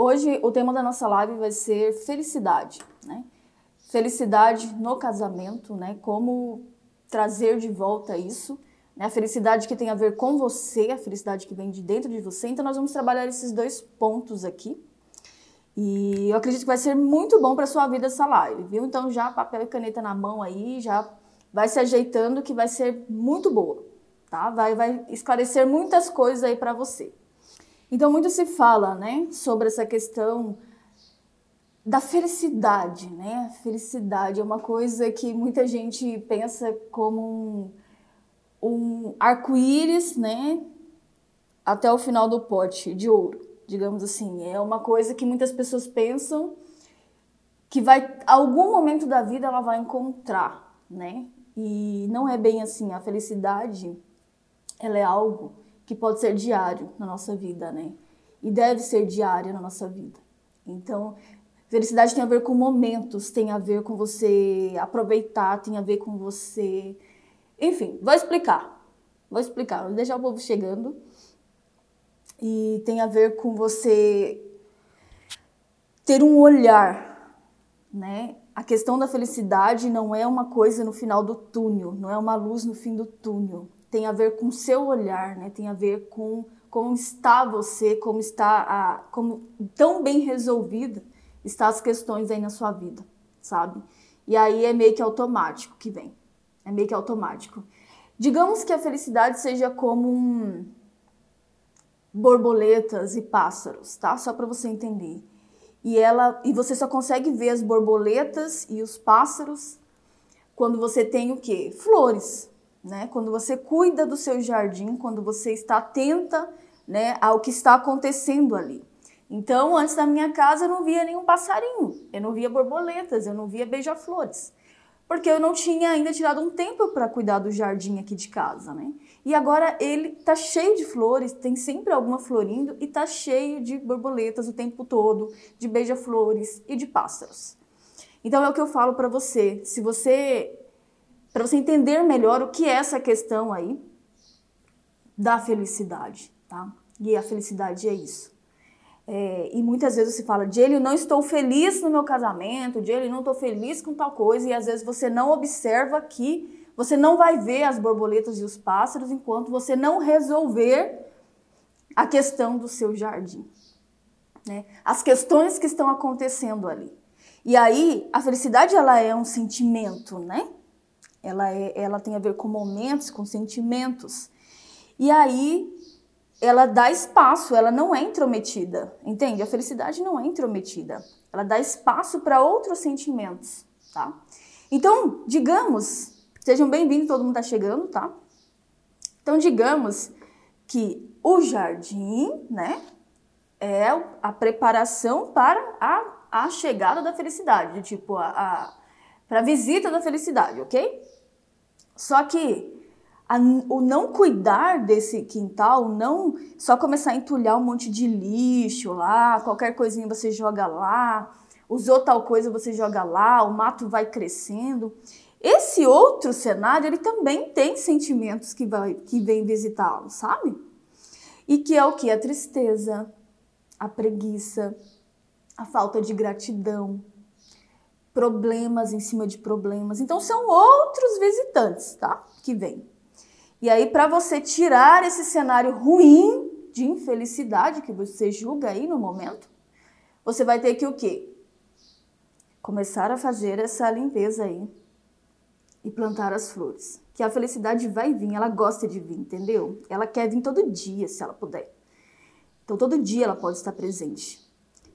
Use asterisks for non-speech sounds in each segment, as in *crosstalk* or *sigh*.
Hoje o tema da nossa live vai ser felicidade, né? Felicidade no casamento, né? Como trazer de volta isso, né? A felicidade que tem a ver com você, a felicidade que vem de dentro de você. Então nós vamos trabalhar esses dois pontos aqui. E eu acredito que vai ser muito bom para sua vida essa live, viu? Então já papel e caneta na mão aí, já vai se ajeitando que vai ser muito boa, tá? Vai vai esclarecer muitas coisas aí para você. Então, muito se fala né, sobre essa questão da felicidade, né? Felicidade é uma coisa que muita gente pensa como um, um arco-íris, né? Até o final do pote de ouro, digamos assim. É uma coisa que muitas pessoas pensam que vai, algum momento da vida ela vai encontrar, né? E não é bem assim. A felicidade, ela é algo que pode ser diário na nossa vida, né? E deve ser diário na nossa vida. Então, felicidade tem a ver com momentos, tem a ver com você aproveitar, tem a ver com você. Enfim, vou explicar. Vou explicar, vou deixar o povo chegando. E tem a ver com você ter um olhar, né? A questão da felicidade não é uma coisa no final do túnel, não é uma luz no fim do túnel tem a ver com seu olhar, né? Tem a ver com como está você, como está a, como tão bem resolvida está as questões aí na sua vida, sabe? E aí é meio que automático que vem. É meio que automático. Digamos que a felicidade seja como um borboletas e pássaros, tá? Só para você entender. E ela e você só consegue ver as borboletas e os pássaros quando você tem o quê? Flores, né? Quando você cuida do seu jardim, quando você está atenta, né, ao que está acontecendo ali. Então, antes da minha casa eu não via nenhum passarinho, eu não via borboletas, eu não via beija-flores, porque eu não tinha ainda tirado um tempo para cuidar do jardim aqui de casa, né? E agora ele tá cheio de flores, tem sempre alguma florindo e tá cheio de borboletas o tempo todo, de beija-flores e de pássaros. Então é o que eu falo para você, se você para você entender melhor o que é essa questão aí da felicidade, tá? E a felicidade é isso. É, e muitas vezes se fala, de ele não estou feliz no meu casamento, de ele não estou feliz com tal coisa, e às vezes você não observa que você não vai ver as borboletas e os pássaros enquanto você não resolver a questão do seu jardim. Né? As questões que estão acontecendo ali. E aí, a felicidade ela é um sentimento, né? Ela, é, ela tem a ver com momentos, com sentimentos. E aí ela dá espaço, ela não é intrometida, entende? A felicidade não é intrometida. Ela dá espaço para outros sentimentos, tá? Então, digamos, sejam bem-vindos, todo mundo está chegando, tá? Então, digamos que o jardim, né, é a preparação para a, a chegada da felicidade, tipo, a, a para a visita da felicidade, ok? Só que a, o não cuidar desse quintal, não só começar a entulhar um monte de lixo lá, qualquer coisinha você joga lá, usou tal coisa você joga lá, o mato vai crescendo. Esse outro cenário, ele também tem sentimentos que, vai, que vem visitá-lo, sabe? E que é o que? A tristeza, a preguiça, a falta de gratidão, problemas em cima de problemas. Então são outros visitantes, tá? Que vêm. E aí para você tirar esse cenário ruim de infelicidade que você julga aí no momento, você vai ter que o quê? Começar a fazer essa limpeza aí e plantar as flores. Que a felicidade vai vir, ela gosta de vir, entendeu? Ela quer vir todo dia, se ela puder. Então todo dia ela pode estar presente.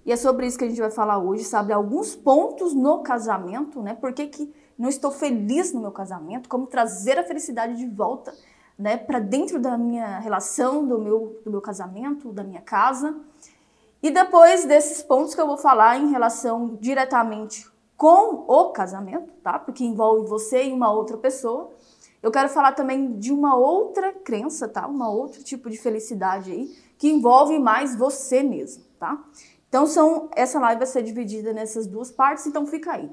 E é sobre isso que a gente vai falar hoje, sabe? Alguns pontos no casamento, né? Por que, que não estou feliz no meu casamento? Como trazer a felicidade de volta, né? Para dentro da minha relação, do meu, do meu casamento, da minha casa. E depois desses pontos que eu vou falar em relação diretamente com o casamento, tá? Porque envolve você e uma outra pessoa. Eu quero falar também de uma outra crença, tá? Uma outro tipo de felicidade aí que envolve mais você mesmo, tá? Então, são, essa live vai ser dividida nessas duas partes, então fica aí.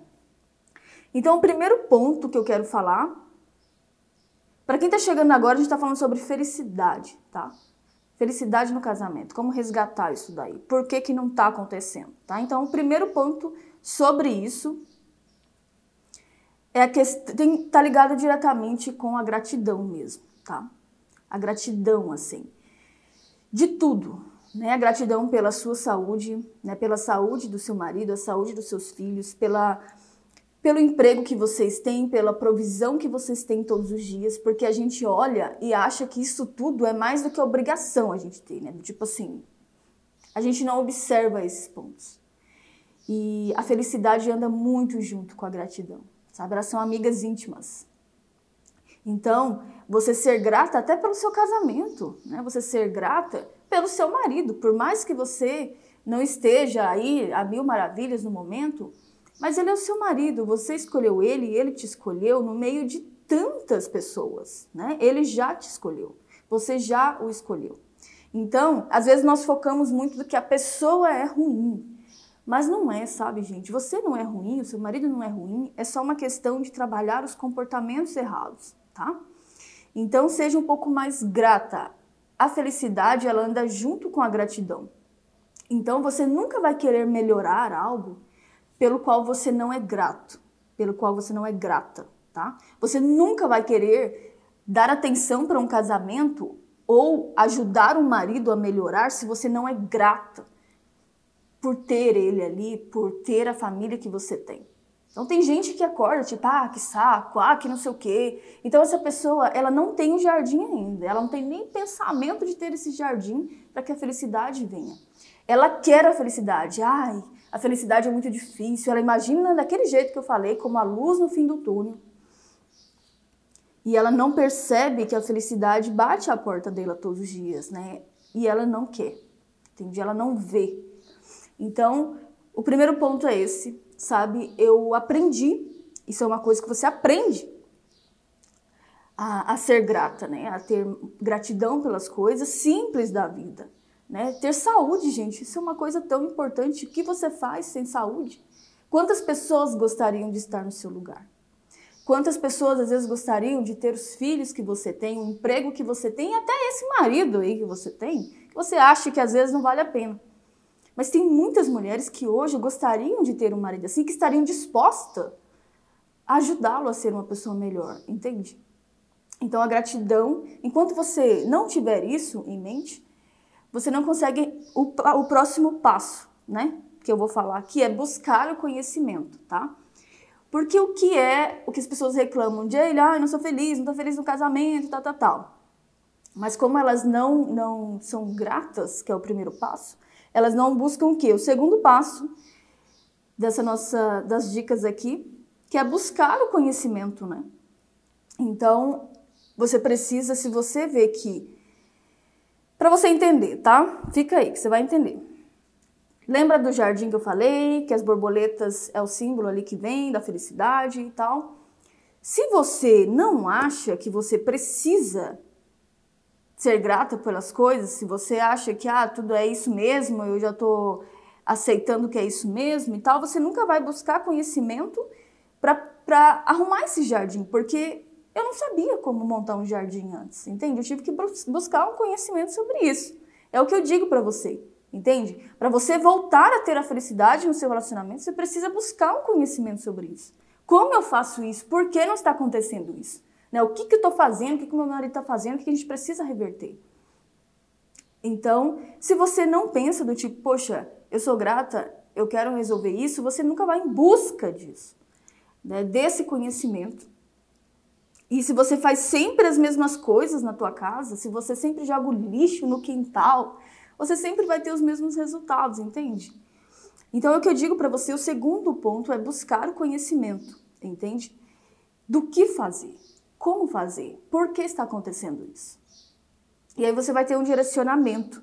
Então, o primeiro ponto que eu quero falar, para quem está chegando agora, a gente está falando sobre felicidade, tá? Felicidade no casamento, como resgatar isso daí? Por que, que não está acontecendo? Tá? Então, o primeiro ponto sobre isso é a questão, está ligado diretamente com a gratidão mesmo, tá? A gratidão, assim, de tudo, né? A gratidão pela sua saúde, né? Pela saúde do seu marido, a saúde dos seus filhos, pela pelo emprego que vocês têm, pela provisão que vocês têm todos os dias, porque a gente olha e acha que isso tudo é mais do que obrigação a gente ter, né? Tipo assim, a gente não observa esses pontos. E a felicidade anda muito junto com a gratidão, sabe? Elas são amigas íntimas. Então, você ser grata até pelo seu casamento, né? Você ser grata pelo seu marido, por mais que você não esteja aí a mil maravilhas no momento, mas ele é o seu marido, você escolheu ele e ele te escolheu no meio de tantas pessoas, né? Ele já te escolheu, você já o escolheu. Então, às vezes nós focamos muito do que a pessoa é ruim, mas não é, sabe, gente? Você não é ruim, o seu marido não é ruim, é só uma questão de trabalhar os comportamentos errados, tá? Então, seja um pouco mais grata. A felicidade, ela anda junto com a gratidão. Então, você nunca vai querer melhorar algo pelo qual você não é grato, pelo qual você não é grata, tá? Você nunca vai querer dar atenção para um casamento ou ajudar um marido a melhorar se você não é grata por ter ele ali, por ter a família que você tem. Então tem gente que acorda tipo, ah, que saco, ah, que não sei o quê. Então essa pessoa, ela não tem um jardim ainda, ela não tem nem pensamento de ter esse jardim para que a felicidade venha. Ela quer a felicidade. Ai, a felicidade é muito difícil. Ela imagina daquele jeito que eu falei, como a luz no fim do túnel. E ela não percebe que a felicidade bate à porta dela todos os dias, né? E ela não quer, entende? Ela não vê. Então, o primeiro ponto é esse, sabe? Eu aprendi, isso é uma coisa que você aprende a, a ser grata, né? A ter gratidão pelas coisas simples da vida. Né? Ter saúde, gente, isso é uma coisa tão importante. O que você faz sem saúde? Quantas pessoas gostariam de estar no seu lugar? Quantas pessoas às vezes gostariam de ter os filhos que você tem, o emprego que você tem, e até esse marido aí que você tem, que você acha que às vezes não vale a pena. Mas tem muitas mulheres que hoje gostariam de ter um marido assim, que estariam dispostas a ajudá-lo a ser uma pessoa melhor, entende? Então a gratidão, enquanto você não tiver isso em mente, você não consegue o, o próximo passo, né? Que eu vou falar, que é buscar o conhecimento, tá? Porque o que é o que as pessoas reclamam de ele, ah, eu não sou feliz, não estou feliz no casamento, tal, tal, tal. Mas como elas não, não são gratas, que é o primeiro passo, elas não buscam o quê? O segundo passo dessa nossa das dicas aqui, que é buscar o conhecimento, né? Então, você precisa, se você vê que para você entender, tá? Fica aí que você vai entender. Lembra do jardim que eu falei, que as borboletas é o símbolo ali que vem da felicidade e tal? Se você não acha que você precisa ser grata pelas coisas, se você acha que ah, tudo é isso mesmo, eu já tô aceitando que é isso mesmo e tal, você nunca vai buscar conhecimento para arrumar esse jardim, porque eu não sabia como montar um jardim antes, entende? Eu tive que buscar um conhecimento sobre isso. É o que eu digo para você, entende? Para você voltar a ter a felicidade no seu relacionamento, você precisa buscar um conhecimento sobre isso. Como eu faço isso? Por que não está acontecendo isso? Né? O que, que eu estou fazendo? O que, que meu marido está fazendo? O que, a gente precisa reverter? Então, se você não pensa do tipo, poxa, eu sou grata, eu quero resolver isso, você nunca vai em busca disso, né? desse conhecimento e se você faz sempre as mesmas coisas na tua casa, se você sempre joga o lixo no quintal, você sempre vai ter os mesmos resultados, entende? Então é o que eu digo para você, o segundo ponto é buscar o conhecimento, entende? Do que fazer, como fazer, por que está acontecendo isso. E aí você vai ter um direcionamento,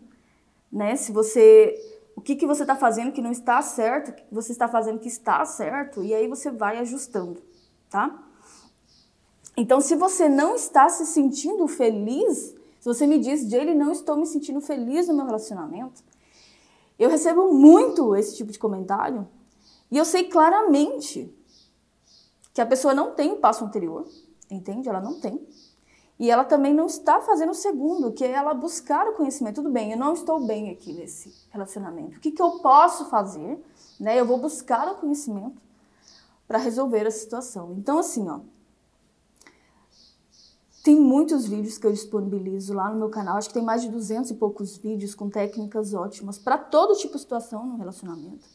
né? Se você o que, que você está fazendo que não está certo, que você está fazendo que está certo, e aí você vai ajustando, tá? Então, se você não está se sentindo feliz, se você me diz, Jaylee, não estou me sentindo feliz no meu relacionamento, eu recebo muito esse tipo de comentário e eu sei claramente que a pessoa não tem o passo anterior, entende? Ela não tem. E ela também não está fazendo o segundo, que é ela buscar o conhecimento. Tudo bem, eu não estou bem aqui nesse relacionamento. O que, que eu posso fazer? Né? Eu vou buscar o conhecimento para resolver a situação. Então, assim, ó, tem muitos vídeos que eu disponibilizo lá no meu canal. Acho que tem mais de 200 e poucos vídeos com técnicas ótimas para todo tipo de situação no relacionamento.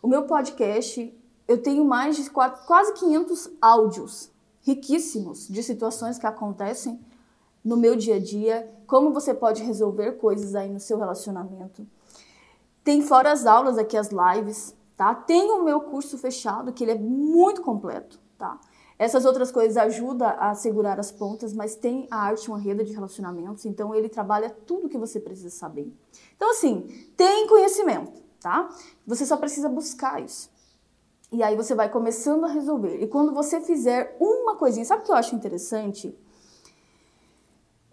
O meu podcast, eu tenho mais de quase 500 áudios riquíssimos de situações que acontecem no meu dia a dia, como você pode resolver coisas aí no seu relacionamento. Tem fora as aulas aqui, as lives, tá? Tem o meu curso fechado, que ele é muito completo, tá? Essas outras coisas ajudam a segurar as pontas, mas tem a arte uma rede de relacionamentos, então ele trabalha tudo que você precisa saber. Então, assim, tem conhecimento, tá? Você só precisa buscar isso. E aí você vai começando a resolver. E quando você fizer uma coisinha, sabe o que eu acho interessante?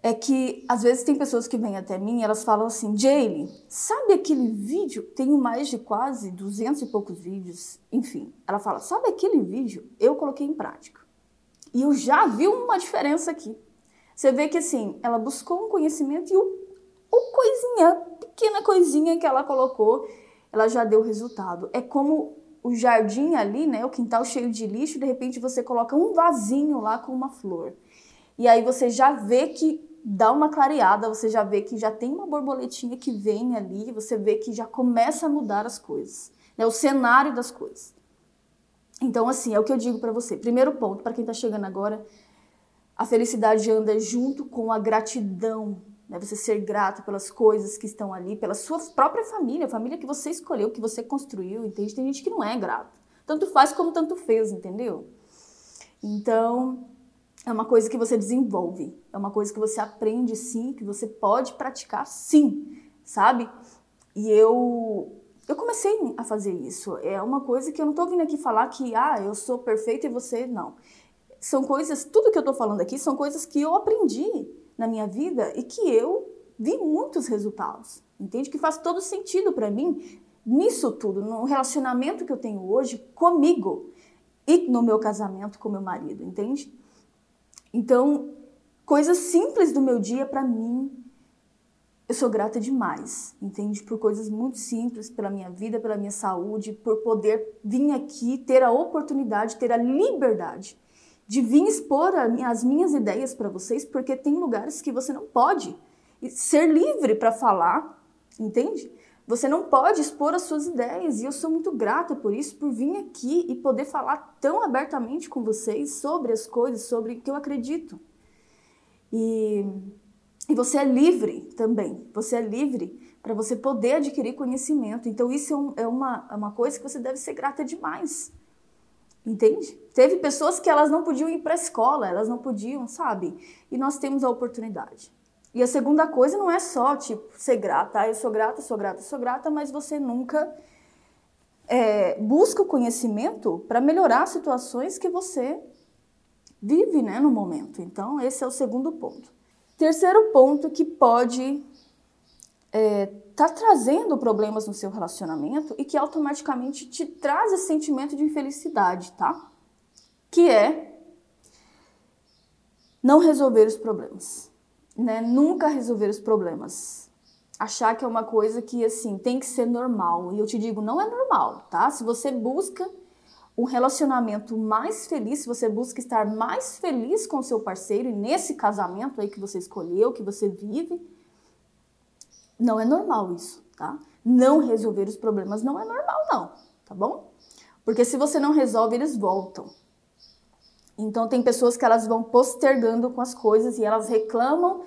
É que às vezes tem pessoas que vêm até mim e elas falam assim: Jaylee, sabe aquele vídeo? Tenho mais de quase 200 e poucos vídeos. Enfim, ela fala: sabe aquele vídeo? Eu coloquei em prática. E eu já vi uma diferença aqui. Você vê que assim, ela buscou um conhecimento e o, o coisinha, pequena coisinha que ela colocou, ela já deu resultado. É como o jardim ali, né, o quintal cheio de lixo, de repente você coloca um vasinho lá com uma flor. E aí você já vê que dá uma clareada, você já vê que já tem uma borboletinha que vem ali, você vê que já começa a mudar as coisas, né, o cenário das coisas. Então, assim, é o que eu digo para você. Primeiro ponto, para quem está chegando agora, a felicidade anda junto com a gratidão né? Você ser grato pelas coisas que estão ali, pela sua própria família, a família que você escolheu, que você construiu, entende? Tem gente que não é grata. Tanto faz como tanto fez, entendeu? Então, é uma coisa que você desenvolve, é uma coisa que você aprende sim, que você pode praticar sim, sabe? E eu eu comecei a fazer isso. É uma coisa que eu não tô vindo aqui falar que ah, eu sou perfeita e você não. São coisas, tudo que eu tô falando aqui são coisas que eu aprendi na minha vida e que eu vi muitos resultados. Entende? Que faz todo sentido para mim nisso tudo, no relacionamento que eu tenho hoje comigo e no meu casamento com meu marido, entende? Então, coisas simples do meu dia para mim, eu sou grata demais, entende? Por coisas muito simples, pela minha vida, pela minha saúde, por poder vir aqui, ter a oportunidade, ter a liberdade de vir expor as minhas ideias para vocês, porque tem lugares que você não pode ser livre para falar, entende? Você não pode expor as suas ideias e eu sou muito grata por isso, por vir aqui e poder falar tão abertamente com vocês sobre as coisas, sobre o que eu acredito. E, e você é livre também, você é livre para você poder adquirir conhecimento. Então, isso é, um, é, uma, é uma coisa que você deve ser grata demais. Entende? Teve pessoas que elas não podiam ir para a escola, elas não podiam, sabe? E nós temos a oportunidade. E a segunda coisa não é só, tipo, ser grata. Ah, eu sou grata, sou grata, sou grata, mas você nunca é, busca o conhecimento para melhorar situações que você vive né, no momento. Então, esse é o segundo ponto. Terceiro ponto que pode é, tá trazendo problemas no seu relacionamento e que automaticamente te traz esse sentimento de infelicidade, tá? Que é não resolver os problemas, né? Nunca resolver os problemas. Achar que é uma coisa que assim tem que ser normal. E eu te digo, não é normal, tá? Se você busca um relacionamento mais feliz, se você busca estar mais feliz com seu parceiro e nesse casamento aí que você escolheu, que você vive, não é normal isso, tá? Não resolver os problemas não é normal, não, tá bom? Porque se você não resolve, eles voltam. Então tem pessoas que elas vão postergando com as coisas e elas reclamam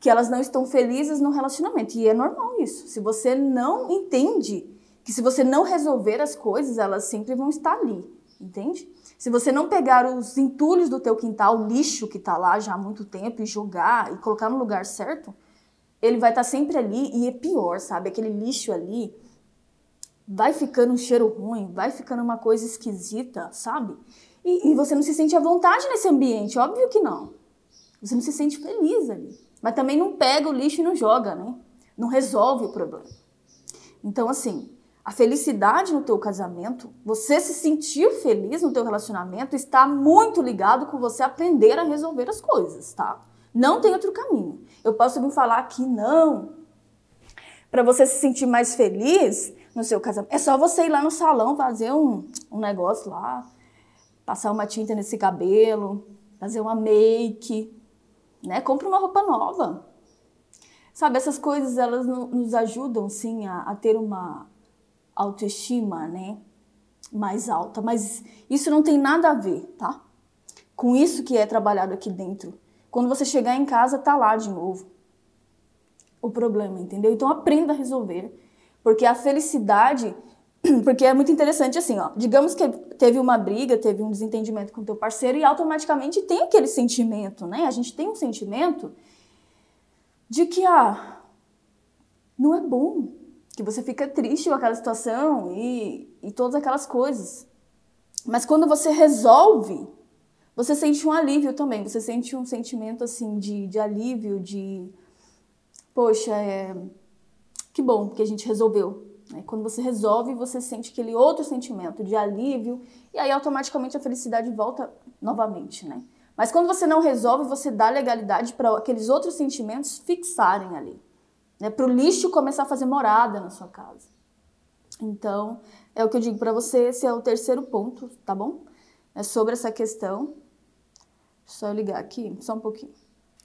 que elas não estão felizes no relacionamento. E é normal isso. Se você não entende que se você não resolver as coisas, elas sempre vão estar ali, entende? Se você não pegar os entulhos do teu quintal, o lixo que está lá já há muito tempo e jogar e colocar no lugar certo, ele vai estar tá sempre ali e é pior, sabe? Aquele lixo ali vai ficando um cheiro ruim, vai ficando uma coisa esquisita, sabe? E, e, você não se sente à vontade nesse ambiente, óbvio que não. Você não se sente feliz ali. Mas também não pega o lixo e não joga, né? Não resolve o problema. Então, assim, a felicidade no teu casamento, você se sentir feliz no teu relacionamento, está muito ligado com você aprender a resolver as coisas, tá? Não tem outro caminho. Eu posso vir falar que não. Para você se sentir mais feliz no seu casamento, é só você ir lá no salão fazer um, um negócio lá, passar uma tinta nesse cabelo, fazer uma make, né? Compre uma roupa nova. Sabe, essas coisas elas nos ajudam sim a, a ter uma autoestima, né? Mais alta, mas isso não tem nada a ver, tá? Com isso que é trabalhado aqui dentro. Quando você chegar em casa, tá lá de novo o problema, entendeu? Então aprenda a resolver, porque a felicidade, *clears throat* porque é muito interessante assim, ó. Digamos que teve uma briga, teve um desentendimento com teu parceiro e automaticamente tem aquele sentimento, né? A gente tem um sentimento de que ah, não é bom, que você fica triste com aquela situação e, e todas aquelas coisas. Mas quando você resolve, você sente um alívio também, você sente um sentimento assim de, de alívio, de poxa, é, que bom que a gente resolveu. Né? Quando você resolve, você sente aquele outro sentimento de alívio e aí automaticamente a felicidade volta novamente, né? Mas quando você não resolve, você dá legalidade para aqueles outros sentimentos fixarem ali, né? Para o lixo começar a fazer morada na sua casa. Então, é o que eu digo para você, esse é o terceiro ponto, tá bom? É sobre essa questão. Só ligar aqui, só um pouquinho.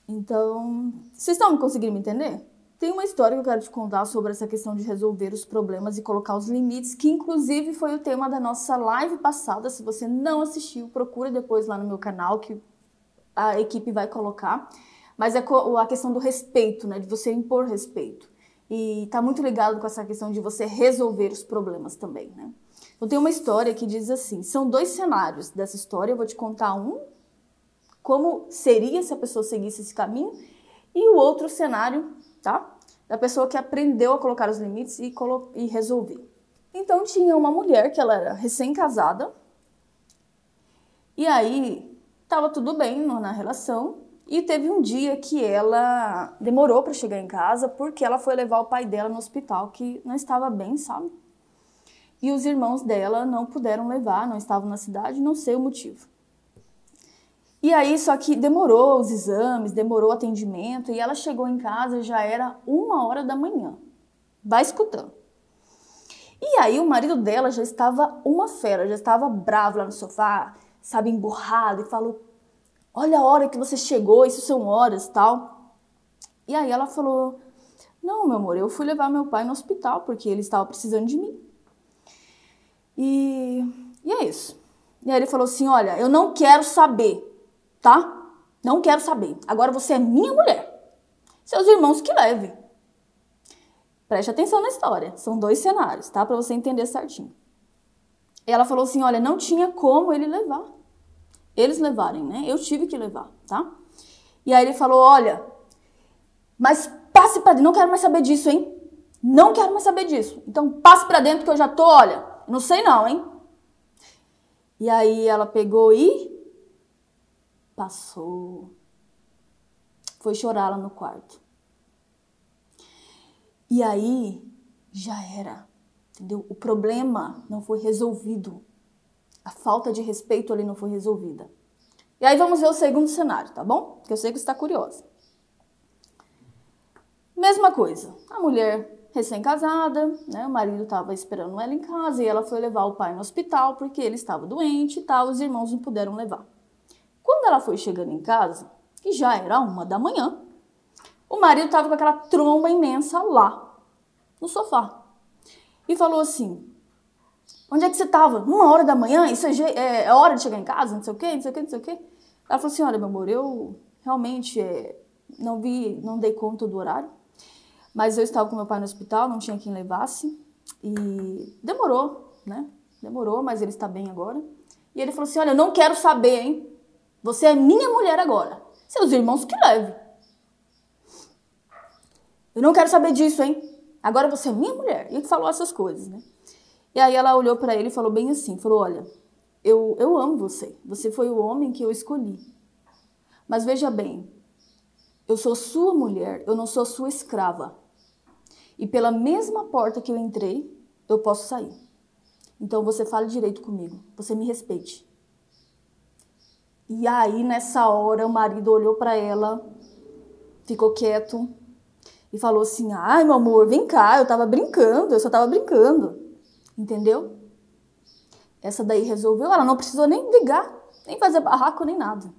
Então, vocês estão conseguindo me entender? Tem uma história que eu quero te contar sobre essa questão de resolver os problemas e colocar os limites, que inclusive foi o tema da nossa live passada. Se você não assistiu, procura depois lá no meu canal que a equipe vai colocar. Mas é a questão do respeito, né? De você impor respeito. E tá muito ligado com essa questão de você resolver os problemas também, né? Então tem uma história que diz assim: são dois cenários dessa história, eu vou te contar um como seria se a pessoa seguisse esse caminho, e o outro cenário, tá? Da pessoa que aprendeu a colocar os limites e, e resolver. Então tinha uma mulher que ela era recém-casada, e aí tava tudo bem na relação, e teve um dia que ela demorou para chegar em casa porque ela foi levar o pai dela no hospital que não estava bem, sabe? E os irmãos dela não puderam levar, não estavam na cidade, não sei o motivo. E aí, só que demorou os exames, demorou o atendimento, e ela chegou em casa, já era uma hora da manhã. Vai escutando. E aí, o marido dela já estava uma fera, já estava bravo lá no sofá, sabe, emburrado, e falou: Olha a hora que você chegou, isso são horas tal. E aí ela falou: Não, meu amor, eu fui levar meu pai no hospital porque ele estava precisando de mim. E, e é isso. E aí ele falou assim: Olha, eu não quero saber tá? Não quero saber. Agora você é minha mulher. Seus irmãos que levem. Preste atenção na história. São dois cenários, tá? Para você entender certinho. Ela falou assim: olha, não tinha como ele levar. Eles levarem, né? Eu tive que levar, tá? E aí ele falou: olha, mas passe para dentro. Não quero mais saber disso, hein? Não quero mais saber disso. Então passe para dentro que eu já tô, olha, não sei não, hein? E aí ela pegou e passou. Foi chorar lá no quarto. E aí já era, entendeu? O problema não foi resolvido. A falta de respeito ali não foi resolvida. E aí vamos ver o segundo cenário, tá bom? Que eu sei que está curiosa. Mesma coisa. A mulher recém-casada, né? O marido estava esperando ela em casa e ela foi levar o pai no hospital porque ele estava doente e tal. Os irmãos não puderam levar. Quando ela foi chegando em casa, que já era uma da manhã, o marido estava com aquela tromba imensa lá, no sofá. E falou assim: Onde é que você estava? Uma hora da manhã? Isso é, é, é, hora de chegar em casa? Não sei o quê, não sei o quê, não sei o quê. Ela falou assim: Olha, meu amor, eu realmente é, não vi, não dei conta do horário, mas eu estava com meu pai no hospital, não tinha quem levasse. E demorou, né? Demorou, mas ele está bem agora. E ele falou assim: Olha, eu não quero saber, hein? Você é minha mulher agora. Seus irmãos que levem. Eu não quero saber disso, hein? Agora você é minha mulher. E ele falou essas coisas, né? E aí ela olhou para ele e falou bem assim, falou: "Olha, eu eu amo você. Você foi o homem que eu escolhi. Mas veja bem, eu sou sua mulher, eu não sou sua escrava. E pela mesma porta que eu entrei, eu posso sair. Então você fale direito comigo, você me respeite. E aí, nessa hora, o marido olhou para ela ficou quieto e falou assim: ai, meu amor, vem cá, eu tava brincando, eu só tava brincando. Entendeu? Essa daí resolveu, ela não precisou nem ligar, nem fazer barraco, nem nada.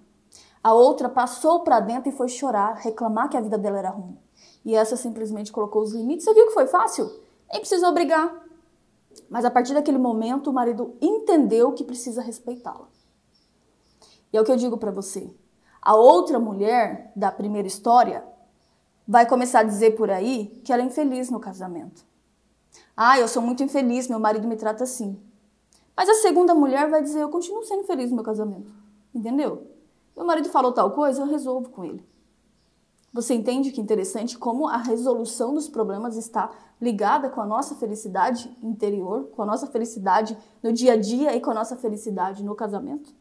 A outra passou para dentro e foi chorar, reclamar que a vida dela era ruim. E essa simplesmente colocou os limites. Você viu que foi fácil? Nem precisou brigar. Mas a partir daquele momento, o marido entendeu que precisa respeitá-la. E é o que eu digo para você. A outra mulher da primeira história vai começar a dizer por aí que ela é infeliz no casamento. Ah, eu sou muito infeliz, meu marido me trata assim. Mas a segunda mulher vai dizer: eu continuo sendo feliz no meu casamento. Entendeu? Meu marido falou tal coisa, eu resolvo com ele. Você entende que interessante como a resolução dos problemas está ligada com a nossa felicidade interior, com a nossa felicidade no dia a dia e com a nossa felicidade no casamento?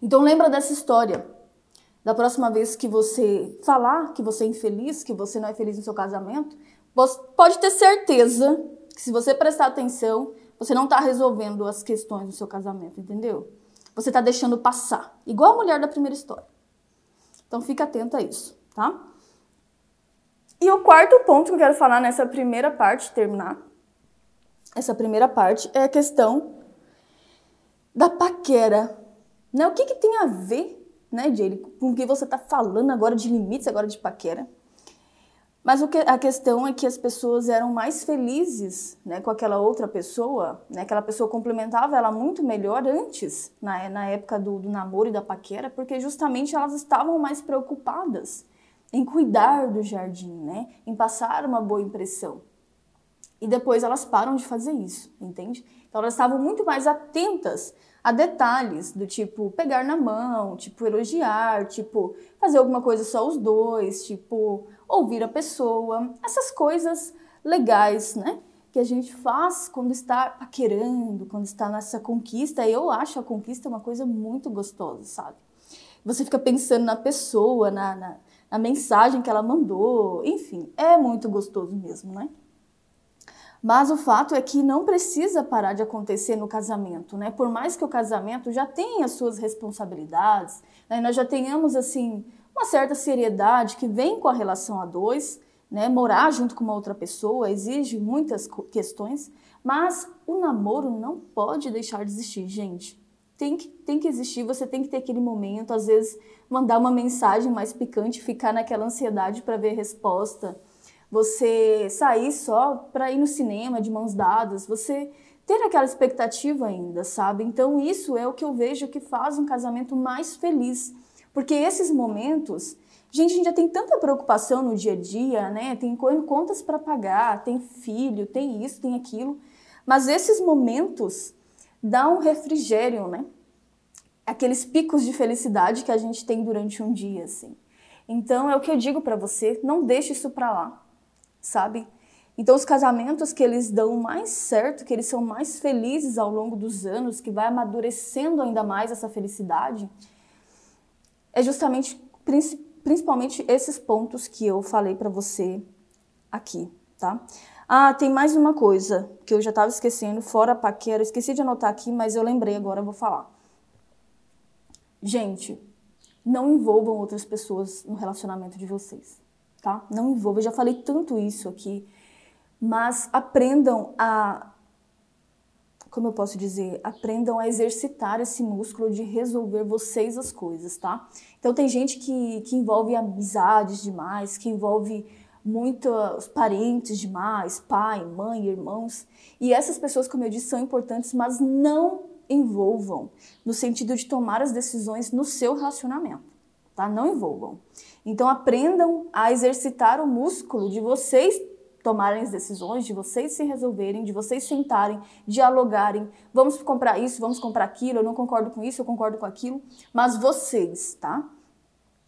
Então lembra dessa história. Da próxima vez que você falar que você é infeliz, que você não é feliz no seu casamento, pode ter certeza que se você prestar atenção, você não está resolvendo as questões do seu casamento, entendeu? Você está deixando passar, igual a mulher da primeira história. Então fica atento a isso, tá? E o quarto ponto que eu quero falar nessa primeira parte, terminar essa primeira parte, é a questão da paquera. Né? O que, que tem a ver, né, Jaylee, com o que você está falando agora de limites, agora de paquera? Mas que, a questão é que as pessoas eram mais felizes né, com aquela outra pessoa, né, aquela pessoa complementava ela muito melhor antes, na, na época do, do namoro e da paquera, porque justamente elas estavam mais preocupadas em cuidar do jardim, né, em passar uma boa impressão. E depois elas param de fazer isso, entende? Então elas estavam muito mais atentas a detalhes do tipo pegar na mão, tipo elogiar, tipo fazer alguma coisa só os dois, tipo ouvir a pessoa, essas coisas legais, né? Que a gente faz quando está paquerando, quando está nessa conquista. Eu acho a conquista uma coisa muito gostosa, sabe? Você fica pensando na pessoa, na, na, na mensagem que ela mandou, enfim, é muito gostoso mesmo, né? Mas o fato é que não precisa parar de acontecer no casamento, né? Por mais que o casamento já tenha suas responsabilidades, né? nós já tenhamos assim uma certa seriedade que vem com a relação a dois, né? Morar junto com uma outra pessoa exige muitas questões, mas o namoro não pode deixar de existir, gente. Tem que, tem que existir, você tem que ter aquele momento, às vezes mandar uma mensagem mais picante, ficar naquela ansiedade para ver a resposta, você sair só para ir no cinema de mãos dadas, você ter aquela expectativa ainda, sabe? Então isso é o que eu vejo que faz um casamento mais feliz. Porque esses momentos, gente, a gente já tem tanta preocupação no dia a dia, né? Tem contas para pagar, tem filho, tem isso, tem aquilo. Mas esses momentos dão um refrigério, né? Aqueles picos de felicidade que a gente tem durante um dia, assim. Então é o que eu digo para você, não deixe isso para lá, sabe? Então os casamentos que eles dão mais certo, que eles são mais felizes ao longo dos anos, que vai amadurecendo ainda mais essa felicidade, é justamente, principalmente esses pontos que eu falei para você aqui, tá? Ah, tem mais uma coisa que eu já estava esquecendo, fora a paquera, esqueci de anotar aqui, mas eu lembrei agora, eu vou falar. Gente, não envolvam outras pessoas no relacionamento de vocês, tá? Não envolvam, eu já falei tanto isso aqui, mas aprendam a como eu posso dizer, aprendam a exercitar esse músculo de resolver vocês as coisas, tá? Então tem gente que, que envolve amizades demais, que envolve muitos parentes demais, pai, mãe, irmãos. E essas pessoas, como eu disse, são importantes, mas não envolvam no sentido de tomar as decisões no seu relacionamento, tá? Não envolvam. Então aprendam a exercitar o músculo de vocês tomarem as decisões, de vocês se resolverem, de vocês sentarem, dialogarem. Vamos comprar isso, vamos comprar aquilo, eu não concordo com isso, eu concordo com aquilo. Mas vocês, tá?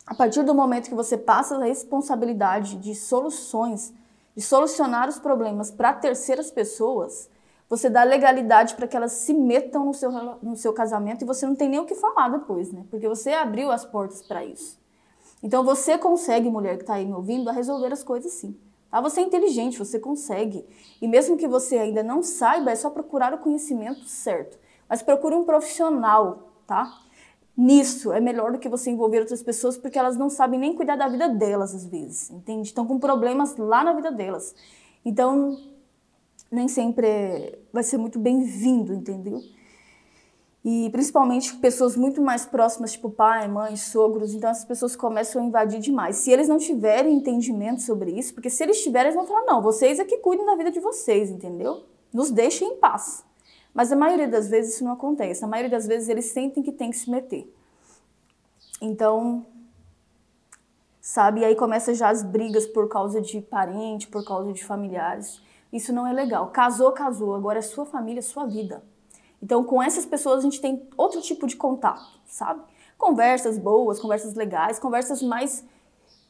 A partir do momento que você passa a responsabilidade de soluções, de solucionar os problemas para terceiras pessoas, você dá legalidade para que elas se metam no seu, no seu casamento e você não tem nem o que falar depois, né? Porque você abriu as portas para isso. Então você consegue, mulher que está aí me ouvindo, a resolver as coisas sim. Tá? Você é inteligente, você consegue. E mesmo que você ainda não saiba, é só procurar o conhecimento certo. Mas procure um profissional, tá? nisso é melhor do que você envolver outras pessoas porque elas não sabem nem cuidar da vida delas às vezes, entende? Estão com problemas lá na vida delas. Então, nem sempre vai ser muito bem-vindo, entendeu? E principalmente pessoas muito mais próximas, tipo pai, mãe, sogros, então essas pessoas começam a invadir demais. Se eles não tiverem entendimento sobre isso, porque se eles tiverem, eles vão falar: não, vocês é que cuidem da vida de vocês, entendeu? Nos deixem em paz. Mas a maioria das vezes isso não acontece. A maioria das vezes eles sentem que tem que se meter. Então, sabe? E aí começa já as brigas por causa de parente, por causa de familiares. Isso não é legal. Casou, casou. Agora é sua família, sua vida. Então, com essas pessoas a gente tem outro tipo de contato, sabe? Conversas boas, conversas legais, conversas mais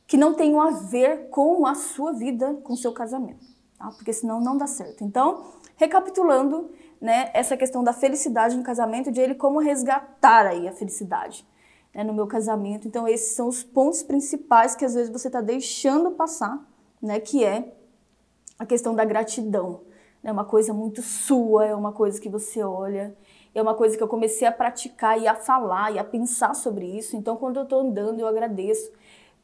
que não tenham a ver com a sua vida, com o seu casamento, tá? Porque senão não dá certo. Então, recapitulando, né, essa questão da felicidade no casamento, de ele como resgatar aí a felicidade né, no meu casamento. Então, esses são os pontos principais que às vezes você está deixando passar, né, que é a questão da gratidão. É uma coisa muito sua, é uma coisa que você olha, é uma coisa que eu comecei a praticar e a falar e a pensar sobre isso. Então, quando eu estou andando, eu agradeço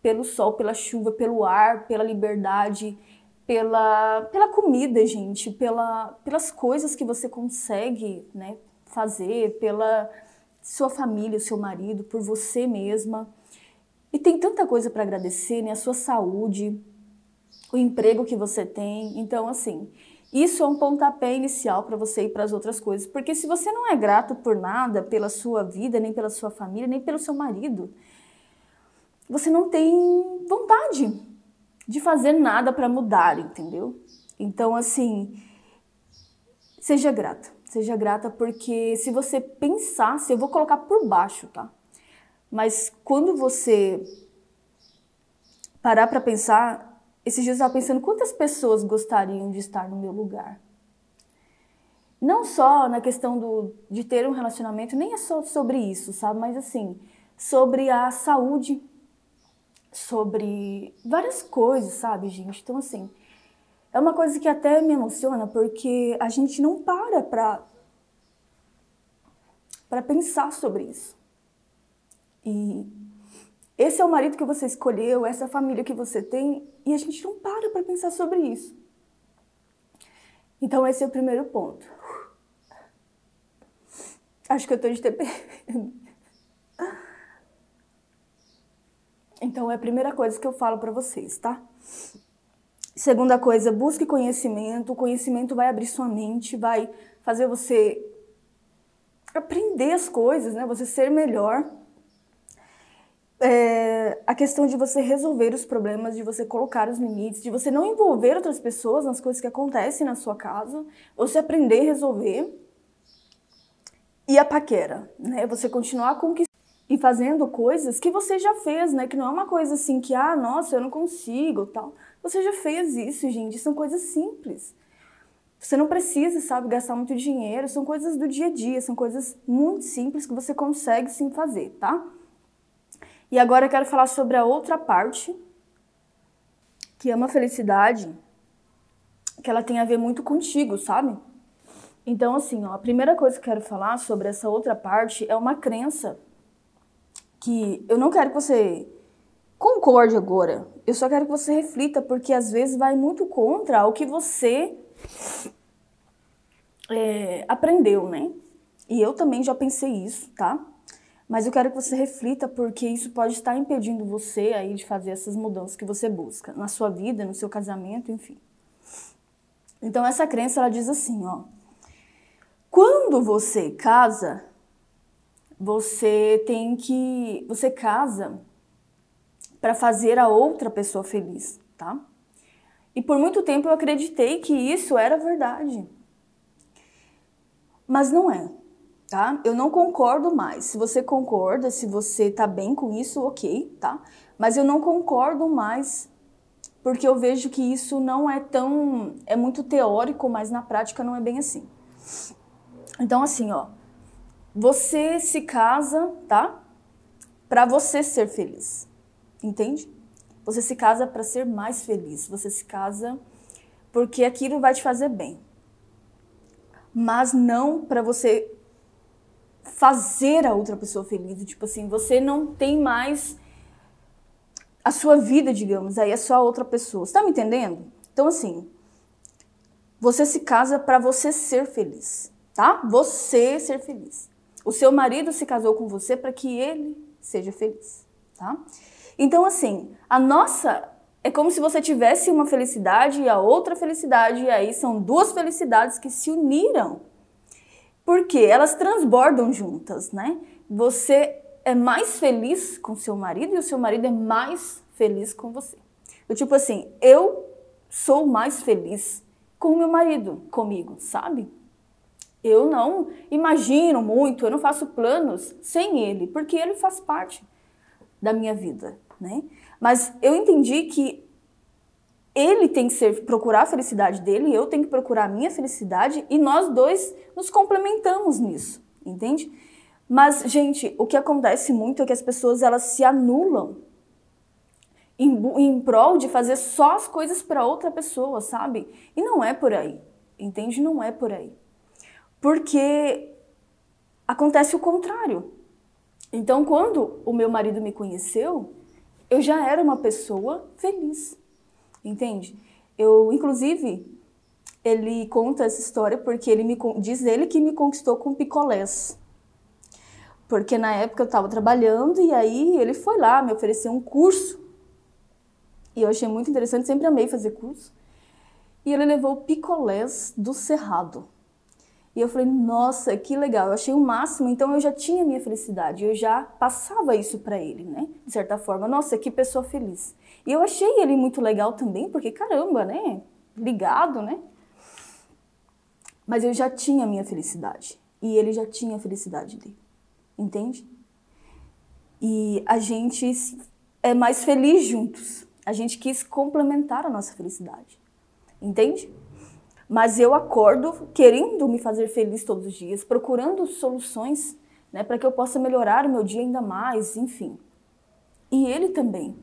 pelo sol, pela chuva, pelo ar, pela liberdade, pela, pela comida, gente, pela, pelas coisas que você consegue né, fazer, pela sua família, seu marido, por você mesma. E tem tanta coisa para agradecer, né? A sua saúde, o emprego que você tem. Então, assim, isso é um pontapé inicial para você ir para as outras coisas. Porque se você não é grato por nada, pela sua vida, nem pela sua família, nem pelo seu marido, você não tem vontade de fazer nada para mudar, entendeu? Então, assim, seja grata. Seja grata porque se você pensasse, eu vou colocar por baixo, tá? Mas quando você parar para pensar, esses dias eu estava pensando quantas pessoas gostariam de estar no meu lugar. Não só na questão do, de ter um relacionamento, nem é só sobre isso, sabe? Mas assim, sobre a saúde sobre várias coisas, sabe, gente? Então, assim, é uma coisa que até me emociona porque a gente não para pra, pra pensar sobre isso. E esse é o marido que você escolheu, essa é família que você tem, e a gente não para pra pensar sobre isso. Então, esse é o primeiro ponto. Acho que eu tô de TP. Então é a primeira coisa que eu falo para vocês, tá? Segunda coisa, busque conhecimento. O conhecimento vai abrir sua mente, vai fazer você aprender as coisas, né? Você ser melhor. É, a questão de você resolver os problemas, de você colocar os limites, de você não envolver outras pessoas nas coisas que acontecem na sua casa, você aprender a resolver. E a paquera, né? Você continuar conquistando e fazendo coisas que você já fez, né? Que não é uma coisa assim que, ah, nossa, eu não consigo, tal. Você já fez isso, gente. São coisas simples. Você não precisa, sabe, gastar muito dinheiro. São coisas do dia a dia, são coisas muito simples que você consegue sim fazer, tá? E agora eu quero falar sobre a outra parte, que é uma felicidade que ela tem a ver muito contigo, sabe? Então, assim, ó, a primeira coisa que eu quero falar sobre essa outra parte é uma crença que eu não quero que você concorde agora. Eu só quero que você reflita, porque às vezes vai muito contra o que você é, aprendeu, né? E eu também já pensei isso, tá? Mas eu quero que você reflita, porque isso pode estar impedindo você aí de fazer essas mudanças que você busca na sua vida, no seu casamento, enfim. Então essa crença ela diz assim, ó: quando você casa, você tem que. Você casa para fazer a outra pessoa feliz, tá? E por muito tempo eu acreditei que isso era verdade. Mas não é, tá? Eu não concordo mais. Se você concorda, se você tá bem com isso, ok, tá? Mas eu não concordo mais porque eu vejo que isso não é tão. é muito teórico, mas na prática não é bem assim. Então, assim, ó. Você se casa, tá? Para você ser feliz. Entende? Você se casa para ser mais feliz. Você se casa porque aquilo vai te fazer bem. Mas não para você fazer a outra pessoa feliz. Tipo assim, você não tem mais a sua vida, digamos, aí é só a outra pessoa. Você tá me entendendo? Então, assim, você se casa para você ser feliz, tá? Você ser feliz. O seu marido se casou com você para que ele seja feliz, tá? Então, assim, a nossa é como se você tivesse uma felicidade e a outra felicidade, e aí são duas felicidades que se uniram. Porque elas transbordam juntas, né? Você é mais feliz com seu marido e o seu marido é mais feliz com você. Do tipo assim, eu sou mais feliz com o meu marido, comigo, sabe? Eu não imagino muito, eu não faço planos sem ele, porque ele faz parte da minha vida, né? Mas eu entendi que ele tem que ser, procurar a felicidade dele, eu tenho que procurar a minha felicidade e nós dois nos complementamos nisso, entende? Mas, gente, o que acontece muito é que as pessoas elas se anulam em, em prol de fazer só as coisas para outra pessoa, sabe? E não é por aí, entende? Não é por aí. Porque acontece o contrário. Então, quando o meu marido me conheceu, eu já era uma pessoa feliz, entende? Eu, inclusive, ele conta essa história porque ele me diz ele que me conquistou com picolés. Porque na época eu estava trabalhando e aí ele foi lá me oferecer um curso e eu achei muito interessante, sempre amei fazer curso. E ele levou picolés do Cerrado. E eu falei, nossa, que legal, eu achei o máximo, então eu já tinha minha felicidade, eu já passava isso para ele, né? De certa forma, nossa, que pessoa feliz. E eu achei ele muito legal também, porque caramba, né? Ligado, né? Mas eu já tinha minha felicidade. E ele já tinha a felicidade dele. Entende? E a gente é mais feliz juntos. A gente quis complementar a nossa felicidade. Entende? Mas eu acordo querendo me fazer feliz todos os dias, procurando soluções né, para que eu possa melhorar o meu dia ainda mais, enfim. E ele também.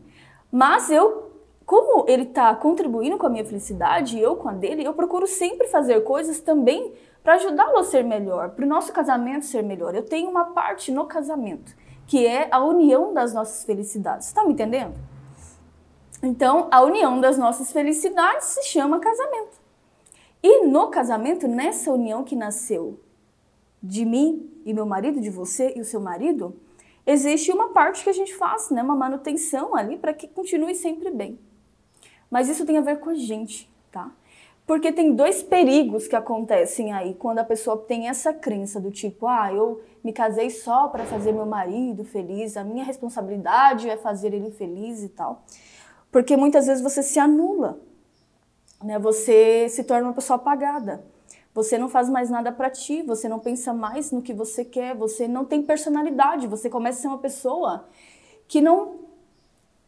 Mas eu, como ele está contribuindo com a minha felicidade, eu com a dele, eu procuro sempre fazer coisas também para ajudá-lo a ser melhor, para o nosso casamento ser melhor. Eu tenho uma parte no casamento, que é a união das nossas felicidades. Está me entendendo? Então, a união das nossas felicidades se chama casamento. E no casamento, nessa união que nasceu de mim e meu marido, de você e o seu marido, existe uma parte que a gente faz, né, uma manutenção ali para que continue sempre bem. Mas isso tem a ver com a gente, tá? Porque tem dois perigos que acontecem aí quando a pessoa tem essa crença do tipo, ah, eu me casei só para fazer meu marido feliz, a minha responsabilidade é fazer ele feliz e tal. Porque muitas vezes você se anula, né? Você se torna uma pessoa apagada. Você não faz mais nada para ti, você não pensa mais no que você quer, você não tem personalidade, você começa a ser uma pessoa que não,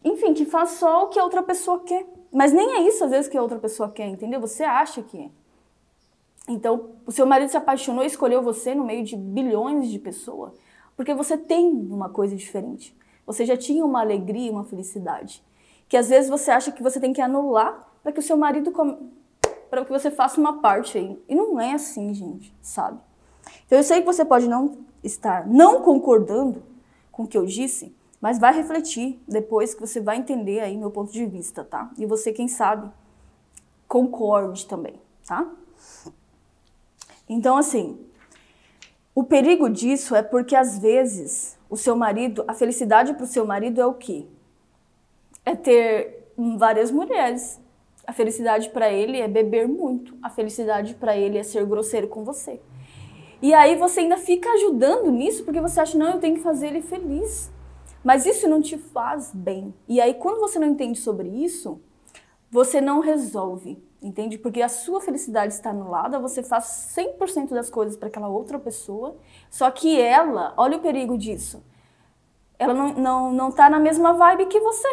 enfim, que faz só o que a outra pessoa quer. Mas nem é isso às vezes que a outra pessoa quer, entendeu? Você acha que é. Então, o seu marido se apaixonou e escolheu você no meio de bilhões de pessoas, porque você tem uma coisa diferente. Você já tinha uma alegria, uma felicidade que às vezes você acha que você tem que anular para que o seu marido para que você faça uma parte aí. E não é assim, gente, sabe? Então eu sei que você pode não estar não concordando com o que eu disse, mas vai refletir depois que você vai entender aí meu ponto de vista, tá? E você, quem sabe, concorde também, tá? Então, assim, o perigo disso é porque às vezes o seu marido, a felicidade para o seu marido é o quê? é ter várias mulheres. A felicidade para ele é beber muito. A felicidade para ele é ser grosseiro com você. E aí você ainda fica ajudando nisso porque você acha, não, eu tenho que fazer ele feliz. Mas isso não te faz bem. E aí quando você não entende sobre isso, você não resolve, entende? Porque a sua felicidade está anulada, você faz 100% das coisas para aquela outra pessoa, só que ela, olha o perigo disso, ela não, não, não tá na mesma vibe que você.